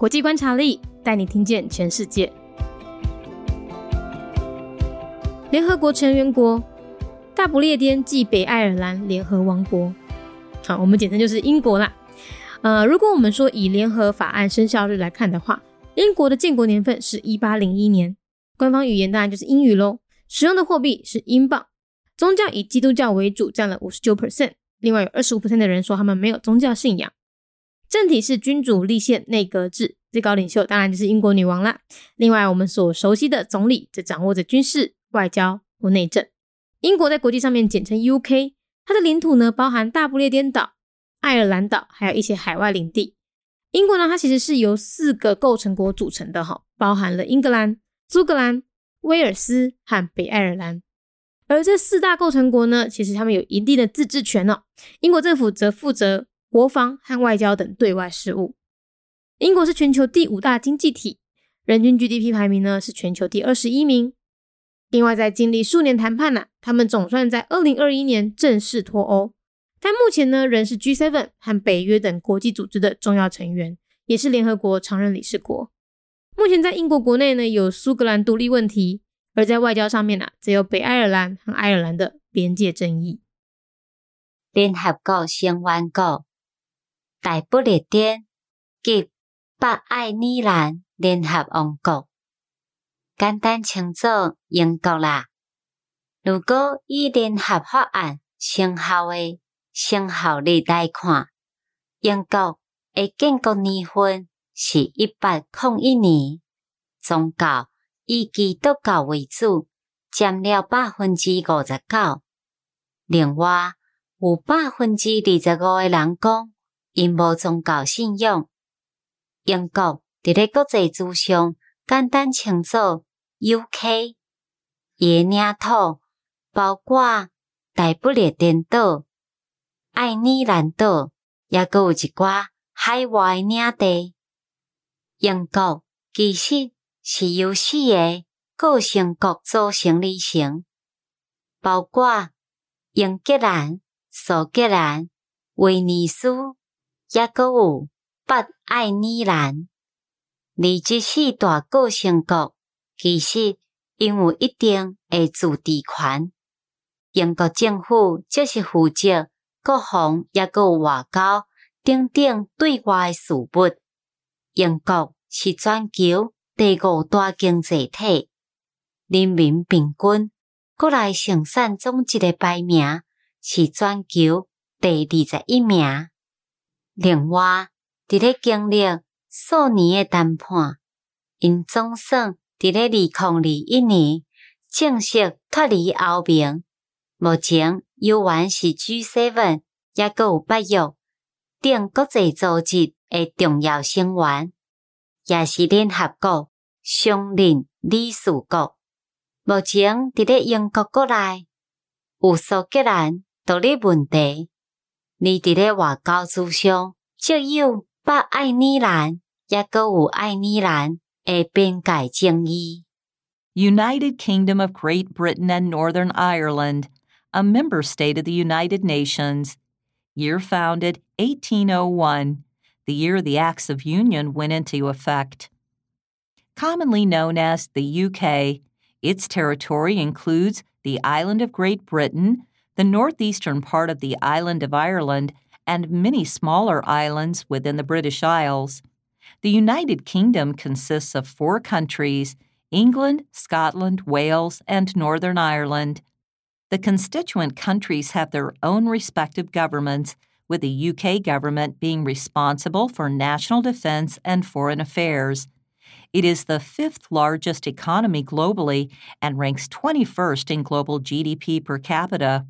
国际观察力带你听见全世界。联合国成员国大不列颠暨北爱尔兰联合王国，好，我们简称就是英国啦。呃，如果我们说以联合法案生效日来看的话，英国的建国年份是一八零一年，官方语言当然就是英语喽，使用的货币是英镑，宗教以基督教为主，占了五十九 percent，另外有二十五 percent 的人说他们没有宗教信仰。政体是君主立宪内阁制，最高领袖当然就是英国女王啦。另外，我们所熟悉的总理则掌握着军事、外交或内政。英国在国际上面简称 UK，它的领土呢包含大不列颠岛、爱尔兰岛，还有一些海外领地。英国呢，它其实是由四个构成国组成的哈，包含了英格兰、苏格兰、威尔斯和北爱尔兰。而这四大构成国呢，其实他们有一定的自治权哦。英国政府则负责。国防和外交等对外事务。英国是全球第五大经济体，人均 GDP 排名呢是全球第二十一名。另外，在经历数年谈判呢，他们总算在二零二一年正式脱欧。但目前呢，仍是 G7 和北约等国际组织的重要成员，也是联合国常任理事国。目前在英国国内呢，有苏格兰独立问题，而在外交上面呢，则有北爱尔兰和爱尔兰的边界争议。联合国成员国。大不列颠及北爱尔兰联合王国，简单称作英国啦。如果以联合法案生效的生效日来看，英国的建国年份是一八零一年。宗教以基督教为主，占了百分之五十九。另外，有百分之二十五的人讲。因无宗教信仰，英国伫咧国际之上简单称作 UK，伊领土包括大不列颠岛、爱尔兰岛，也阁有一寡海外领地。英国其实是由四个构成国组成而成，包括英格兰、苏格兰、威尼斯。抑阁有北爱尔兰，而即四大构成国其实拥有一定的自治权。英国政府则是负责国防，抑阁外交等等对外事务。英国是全球第五大经济体，人民平均国内生产总值的排名是全球第二十一名。另外，伫咧经历数年诶谈判，因总算伫咧二零二一年正式脱离欧盟。目前，犹原是 G7，也阁有北约等国际组织诶重要成员，也是联合国常任理事国。目前，伫咧英国国内有苏格兰独立问题。你伫咧外交之上，就有北爱尔兰，也阁有爱尔兰诶边界争议。United Kingdom of Great Britain and Northern Ireland, a member state of the United Nations. Year founded 1801, the year the Acts of Union went into effect. Commonly known as the UK, its territory includes the island of Great Britain, the northeastern part of the island of Ireland, and many smaller islands within the British Isles. The United Kingdom consists of four countries England, Scotland, Wales, and Northern Ireland. The constituent countries have their own respective governments, with the UK government being responsible for national defense and foreign affairs. It is the fifth largest economy globally and ranks 21st in global GDP per capita.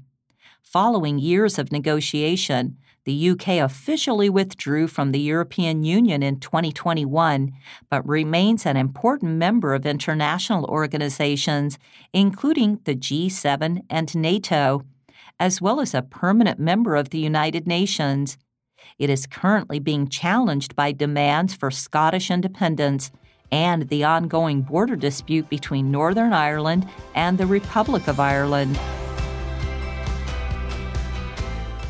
Following years of negotiation, the UK officially withdrew from the European Union in 2021, but remains an important member of international organizations, including the G7 and NATO, as well as a permanent member of the United Nations. It is currently being challenged by demands for Scottish independence and the ongoing border dispute between Northern Ireland and the Republic of Ireland.